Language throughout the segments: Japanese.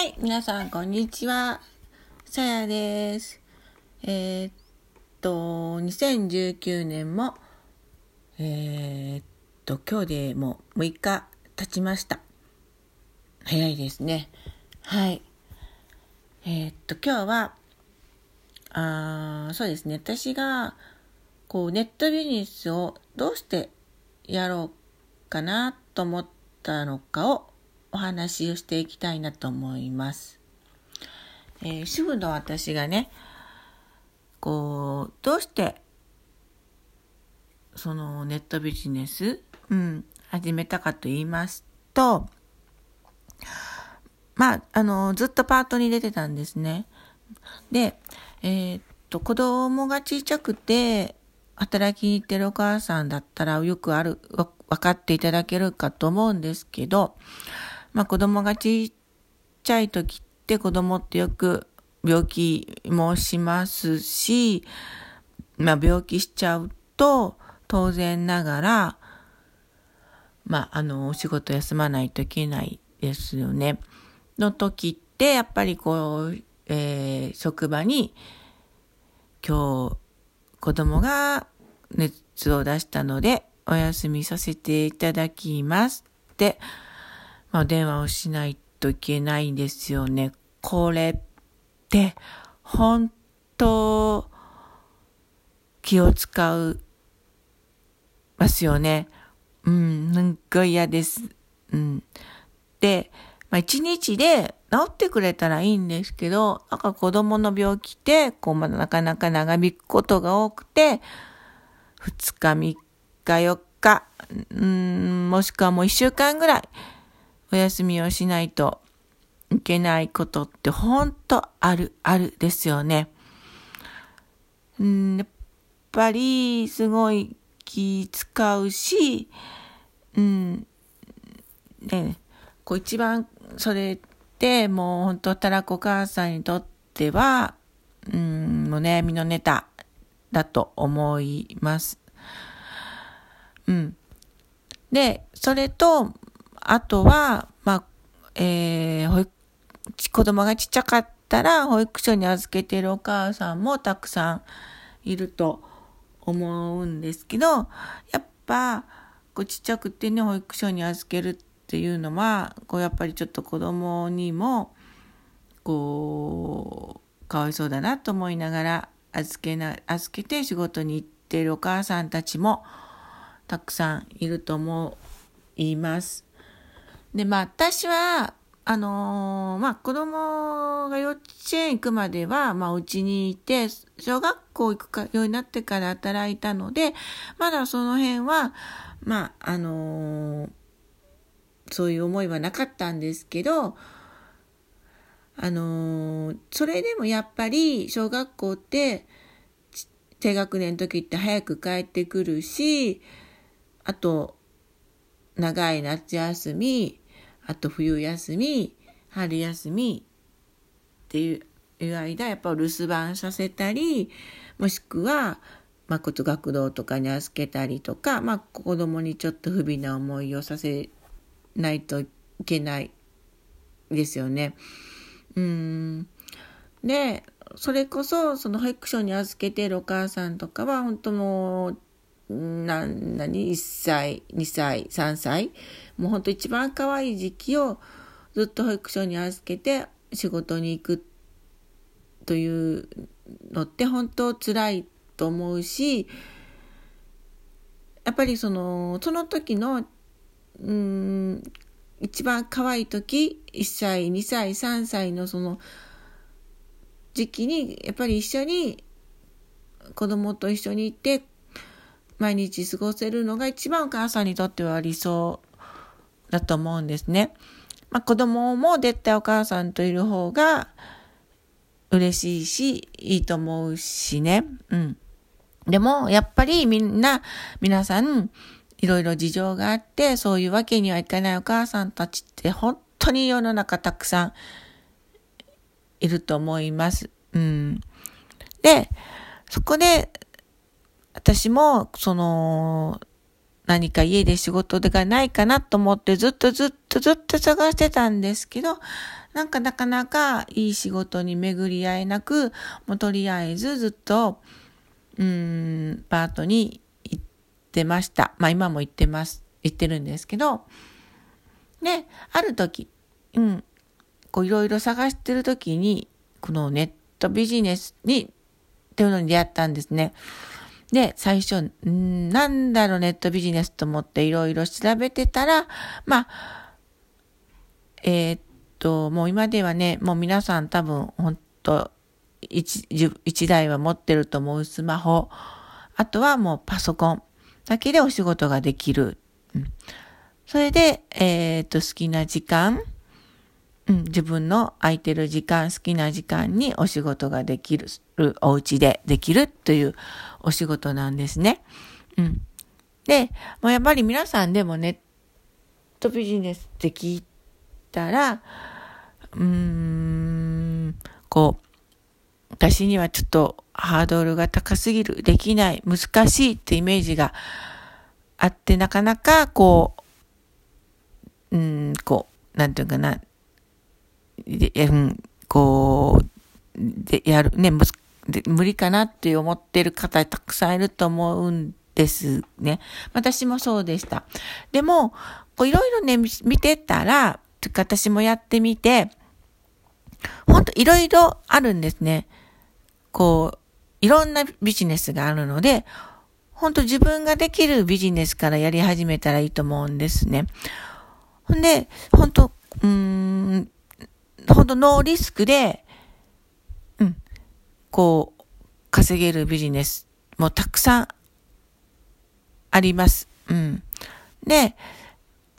はい、皆さん、こんにちは。さやです。えー、っと、2019年も、えー、っと、今日でもう6日経ちました。早いですね。はい。えー、っと、今日は、あそうですね、私が、こう、ネットビジネスをどうしてやろうかなと思ったのかをお話をしていきたいなと思います。えー、主婦の私がね、こう、どうして、そのネットビジネス、うん、始めたかと言いますと、まあ、あの、ずっとパートに出てたんですね。で、えー、っと、子供が小さくて、働きに行ってるお母さんだったらよくある、分かっていただけるかと思うんですけど、まあ子供がちっちゃい時って子供ってよく病気もしますし、まあ病気しちゃうと当然ながら、まああのお仕事休まないといけないですよね。の時ってやっぱりこう、えー、職場に今日子供が熱を出したのでお休みさせていただきますってまあ、電話をしないといけないんですよね。これって、本当、気を使う、ますよね。うん、すっごい嫌です。うん。で、まあ、一日で治ってくれたらいいんですけど、なんか子供の病気って、こう、まだなかなか長引くことが多くて、二日、三日、四日、うん、もしくはもう一週間ぐらい、お休みをしないといけないことって本当ある、あるですよね。ん、やっぱりすごい気使うし、うん、ね、こう一番それってもう本当たらこ母さんにとっては、うん、もう悩みのネタだと思います。うん。で、それと、あとは、まあ、えー、保育、子供がちっちゃかったら、保育所に預けてるお母さんもたくさんいると思うんですけど、やっぱ、こうちっちゃくてね、保育所に預けるっていうのは、こうやっぱりちょっと子供にも、こう、かわいそうだなと思いながら、預けな、預けて仕事に行ってるお母さんたちも、たくさんいると思います。で、まあ私は、あのー、まあ子供が幼稚園行くまでは、まあうちにいて、小学校行くかようになってから働いたので、まだその辺は、まああのー、そういう思いはなかったんですけど、あのー、それでもやっぱり小学校って低学年の時って早く帰ってくるし、あと長い夏休み、あと冬休み、春休みっていう間、やっぱ留守番させたり、もしくは、まあ、骨学童とかに預けたりとか、まあ、子供にちょっと不憫な思いをさせないといけないですよね。うん。で、それこそ、その保育所に預けてるお母さんとかは、本当もう、な、なに、1歳、2歳、3歳、もうほんと一番可愛い時期をずっと保育所に預けて仕事に行くというのって本当辛いと思うし、やっぱりその、その時の、うん、一番可愛い時、1歳、2歳、3歳のその時期に、やっぱり一緒に子供と一緒にいて毎日過ごせるのが一番お母さんにとっては理想だと思うんですね。まあ、子供も絶対お母さんといる方が嬉しいし、いいと思うしね。うん。でも、やっぱりみんな、皆さん、いろいろ事情があって、そういうわけにはいかないお母さんたちって本当に世の中たくさんいると思います。うん。で、そこで私も、その、何か家で仕事がないかなと思ってずっとずっとずっと探してたんですけど、なんかなかなかいい仕事に巡り合えなく、もうとりあえずずっと、うん、パートに行ってました。まあ今も行ってます。行ってるんですけど、で、ある時、うん、こういろいろ探してる時に、このネットビジネスに、っていうのに出会ったんですね。で、最初、んなんだろうネットビジネスと思っていろいろ調べてたら、まあ、えー、っと、もう今ではね、もう皆さん多分、本当一一台は持ってると思うスマホ、あとはもうパソコン。だけでお仕事ができる。うん、それで、えー、っと、好きな時間、うん、自分の空いてる時間、好きな時間にお仕事ができる、お家でできるというお仕事なんですね。うん。で、もうやっぱり皆さんでもネットビジネスって聞いたら、うーん、こう、私にはちょっとハードルが高すぎる、できない、難しいってイメージがあって、なかなかこう、うん、こう、なんていうかな、で、うん、こう、で、やる、ね、で無理かなって思ってる方たくさんいると思うんですね。私もそうでした。でも、こういろいろね、見てたら、私もやってみて、ほんといろいろあるんですね。こう、いろんなビジネスがあるので、ほんと自分ができるビジネスからやり始めたらいいと思うんですね。ほんで、ほんと、うーん、ほんとノーリスクで、こう、稼げるビジネスもたくさんあります。うん。で、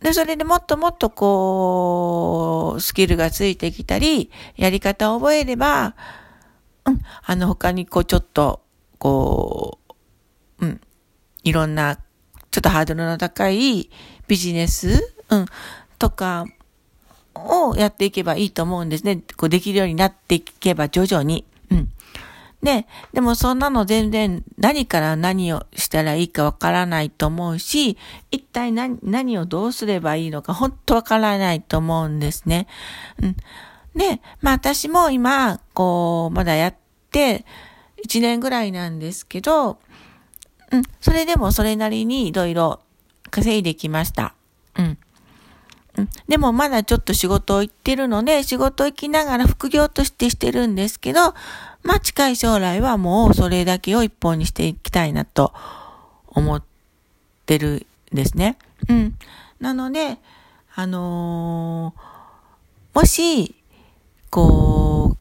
で、それでもっともっとこう、スキルがついてきたり、やり方を覚えれば、うん、あの他にこうちょっと、こう、うん、いろんな、ちょっとハードルの高いビジネス、うん、とかをやっていけばいいと思うんですね。こうできるようになっていけば徐々に。うん。で、でもそんなの全然何から何をしたらいいかわからないと思うし、一体何何をどうすればいいのか本当わからないと思うんですね。うん。で、まあ私も今、こう、まだやって1年ぐらいなんですけど、うん、それでもそれなりにいろいろ稼いできました。うん。うん、でもまだちょっと仕事を行ってるので、仕事行きながら副業としてしてるんですけど、まあ近い将来はもうそれだけを一本にしていきたいなと思ってるんですね。うん。なので、あのー、もし、こう、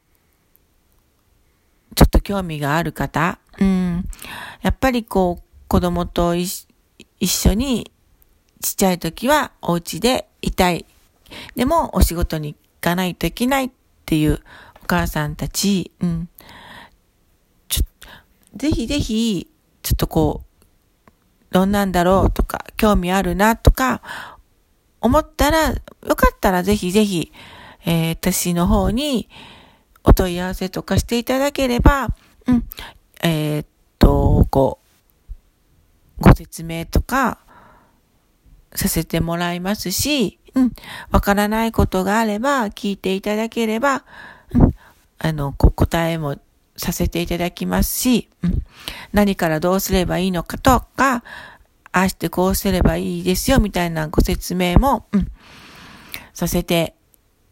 ちょっと興味がある方、うん。やっぱりこう、子供と一緒にちっちゃい時はお家でいたい。でもお仕事に行かないといけないっていうお母さんたち、うん。ちょ、ぜひぜひ、ちょっとこう、どんなんだろうとか、興味あるなとか、思ったら、よかったらぜひぜひ、えー、私の方にお問い合わせとかしていただければ、うん、えー、っと、こう、ご説明とかさせてもらいますし、うん、わからないことがあれば聞いていただければ、うん、あの、答えもさせていただきますし、うん、何からどうすればいいのかとか、ああしてこうすればいいですよみたいなご説明も、うん、させて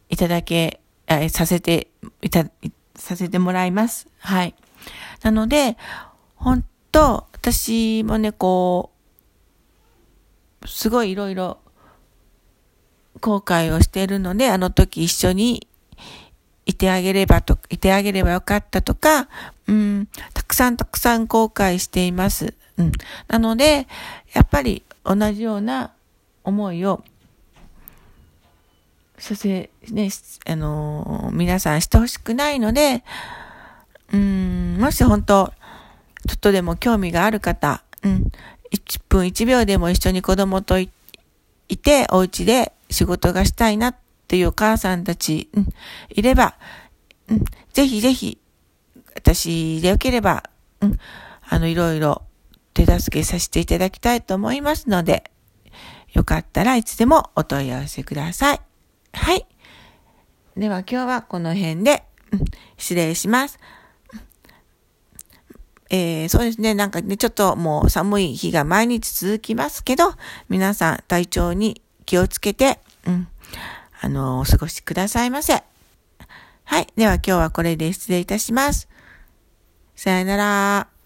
いただけ、えさせていた、させてもらいます。はい。なので、本当私もね、こう、すごいいろいろ後悔をしているので、あの時一緒にいてあげればと、いてあげればよかったとか、うん、たくさんたくさん後悔しています。うん。なので、やっぱり同じような思いをさせ、ね、あのー、皆さんしてほしくないので、うん、もし本当、ちょっとでも興味がある方、うん、1分1秒でも一緒に子供と行っていて、お家で仕事がしたいなっていうお母さんたち、うん、いれば、うん、ぜひぜひ、私でよければ、うん、あの、いろいろ手助けさせていただきたいと思いますので、よかったらいつでもお問い合わせください。はい。では今日はこの辺で、失礼します。えー、そうですね。なんかね、ちょっともう寒い日が毎日続きますけど、皆さん体調に気をつけて、うん、あの、お過ごしくださいませ。はい。では今日はこれで失礼いたします。さよなら。